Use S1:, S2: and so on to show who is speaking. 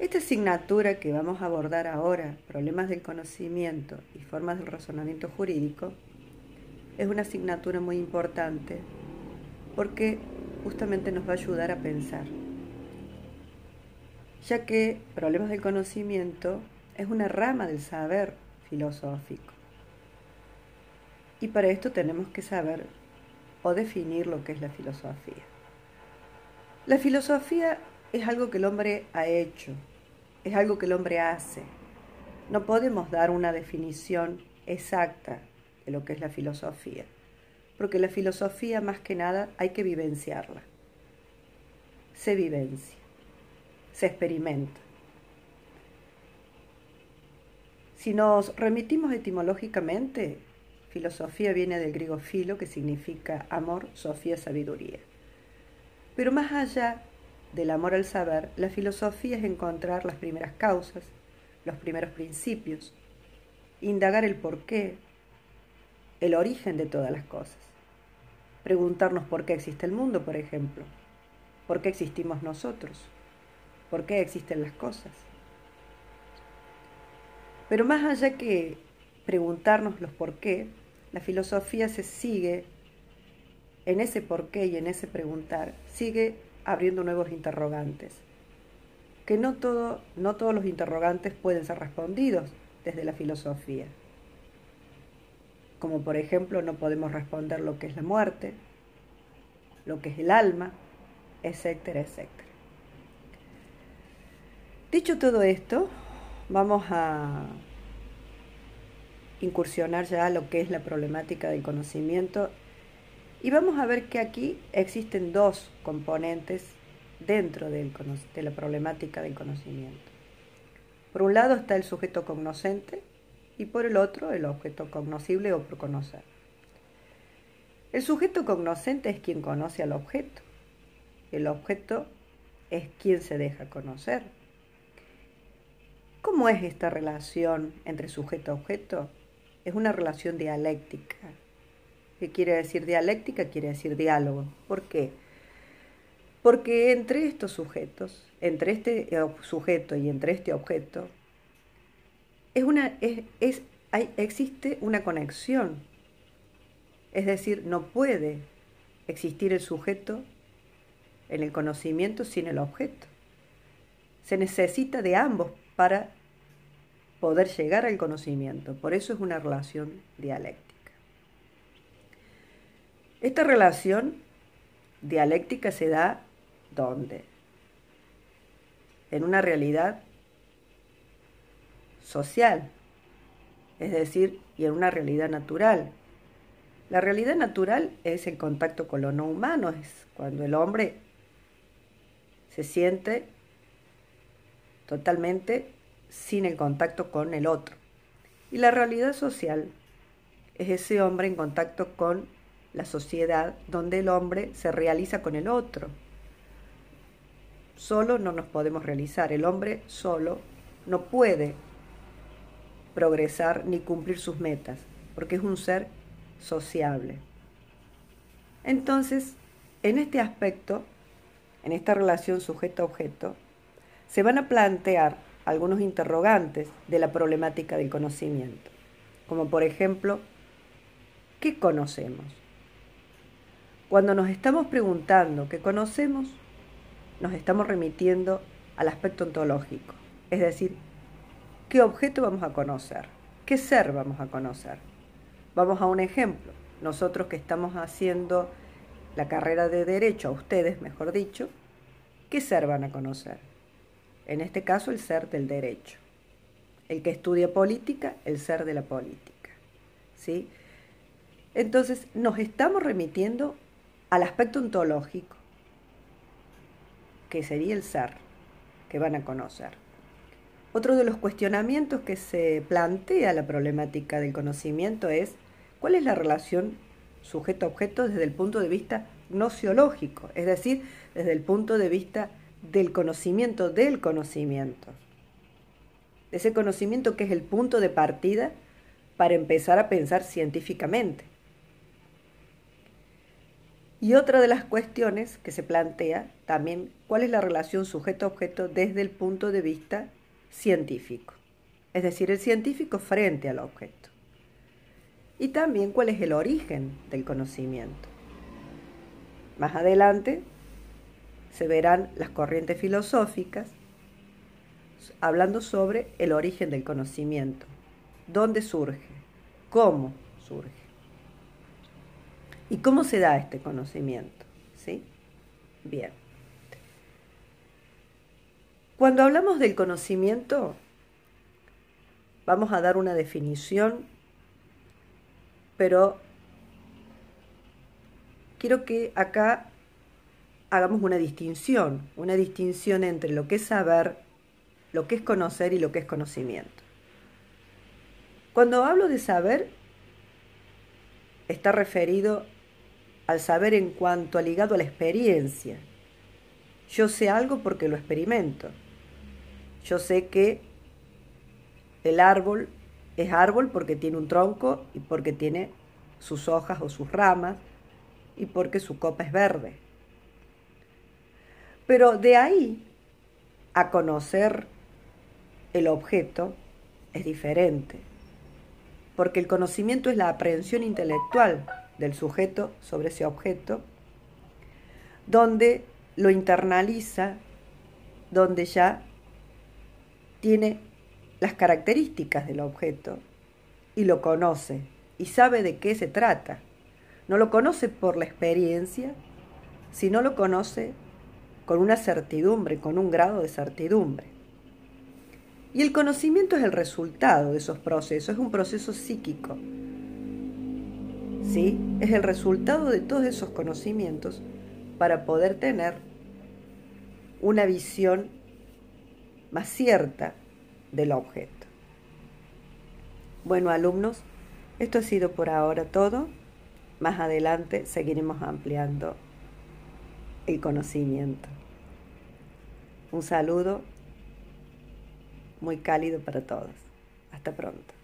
S1: Esta asignatura que vamos a abordar ahora, problemas del conocimiento y formas del razonamiento jurídico, es una asignatura muy importante porque justamente nos va a ayudar a pensar, ya que problemas del conocimiento es una rama del saber filosófico. Y para esto tenemos que saber o definir lo que es la filosofía. La filosofía es algo que el hombre ha hecho, es algo que el hombre hace. No podemos dar una definición exacta de lo que es la filosofía, porque la filosofía más que nada hay que vivenciarla. Se vivencia, se experimenta. Si nos remitimos etimológicamente, filosofía viene del griego filo, que significa amor, sofía, sabiduría. Pero más allá del amor al saber, la filosofía es encontrar las primeras causas, los primeros principios, indagar el porqué, el origen de todas las cosas. Preguntarnos por qué existe el mundo, por ejemplo, por qué existimos nosotros, por qué existen las cosas. Pero más allá que preguntarnos los por qué, la filosofía se sigue en ese por qué y en ese preguntar, sigue abriendo nuevos interrogantes. Que no, todo, no todos los interrogantes pueden ser respondidos desde la filosofía. Como por ejemplo no podemos responder lo que es la muerte, lo que es el alma, etcétera, etcétera. Dicho todo esto, vamos a incursionar ya a lo que es la problemática del conocimiento y vamos a ver que aquí existen dos componentes dentro de la problemática del conocimiento. Por un lado está el sujeto cognoscente y por el otro el objeto cognoscible o por conocer. El sujeto cognoscente es quien conoce al objeto. El objeto es quien se deja conocer. ¿Cómo es esta relación entre sujeto-objeto? Es una relación dialéctica, ¿Qué quiere decir dialéctica? Quiere decir diálogo. ¿Por qué? Porque entre estos sujetos, entre este sujeto y entre este objeto, es una, es, existe una conexión. Es decir, no puede existir el sujeto en el conocimiento sin el objeto. Se necesita de ambos para poder llegar al conocimiento. Por eso es una relación dialéctica. Esta relación dialéctica se da ¿dónde? En una realidad social, es decir, y en una realidad natural. La realidad natural es el contacto con lo no humano, es cuando el hombre se siente totalmente sin el contacto con el otro. Y la realidad social es ese hombre en contacto con la sociedad donde el hombre se realiza con el otro. Solo no nos podemos realizar. El hombre solo no puede progresar ni cumplir sus metas, porque es un ser sociable. Entonces, en este aspecto, en esta relación sujeto-objeto, se van a plantear algunos interrogantes de la problemática del conocimiento, como por ejemplo, ¿qué conocemos? Cuando nos estamos preguntando qué conocemos, nos estamos remitiendo al aspecto ontológico, es decir, qué objeto vamos a conocer, qué ser vamos a conocer. Vamos a un ejemplo. Nosotros que estamos haciendo la carrera de derecho, a ustedes mejor dicho, ¿qué ser van a conocer? En este caso, el ser del derecho. El que estudia política, el ser de la política. ¿Sí? Entonces, nos estamos remitiendo al aspecto ontológico, que sería el ser, que van a conocer. Otro de los cuestionamientos que se plantea la problemática del conocimiento es cuál es la relación sujeto-objeto desde el punto de vista nociológico, es decir, desde el punto de vista del conocimiento del conocimiento. Ese conocimiento que es el punto de partida para empezar a pensar científicamente. Y otra de las cuestiones que se plantea también cuál es la relación sujeto-objeto desde el punto de vista científico, es decir, el científico frente al objeto. Y también cuál es el origen del conocimiento. Más adelante se verán las corrientes filosóficas hablando sobre el origen del conocimiento, dónde surge, cómo surge y cómo se da este conocimiento. ¿Sí? Bien. Cuando hablamos del conocimiento, vamos a dar una definición, pero quiero que acá hagamos una distinción, una distinción entre lo que es saber, lo que es conocer y lo que es conocimiento. Cuando hablo de saber, está referido al saber en cuanto a ligado a la experiencia. Yo sé algo porque lo experimento. Yo sé que el árbol es árbol porque tiene un tronco y porque tiene sus hojas o sus ramas y porque su copa es verde. Pero de ahí a conocer el objeto es diferente, porque el conocimiento es la aprehensión intelectual del sujeto sobre ese objeto, donde lo internaliza, donde ya tiene las características del objeto y lo conoce y sabe de qué se trata. No lo conoce por la experiencia, sino lo conoce con una certidumbre, con un grado de certidumbre. Y el conocimiento es el resultado de esos procesos, es un proceso psíquico. ¿Sí? Es el resultado de todos esos conocimientos para poder tener una visión más cierta del objeto. Bueno, alumnos, esto ha sido por ahora todo. Más adelante seguiremos ampliando el conocimiento. Un saludo muy cálido para todos. Hasta pronto.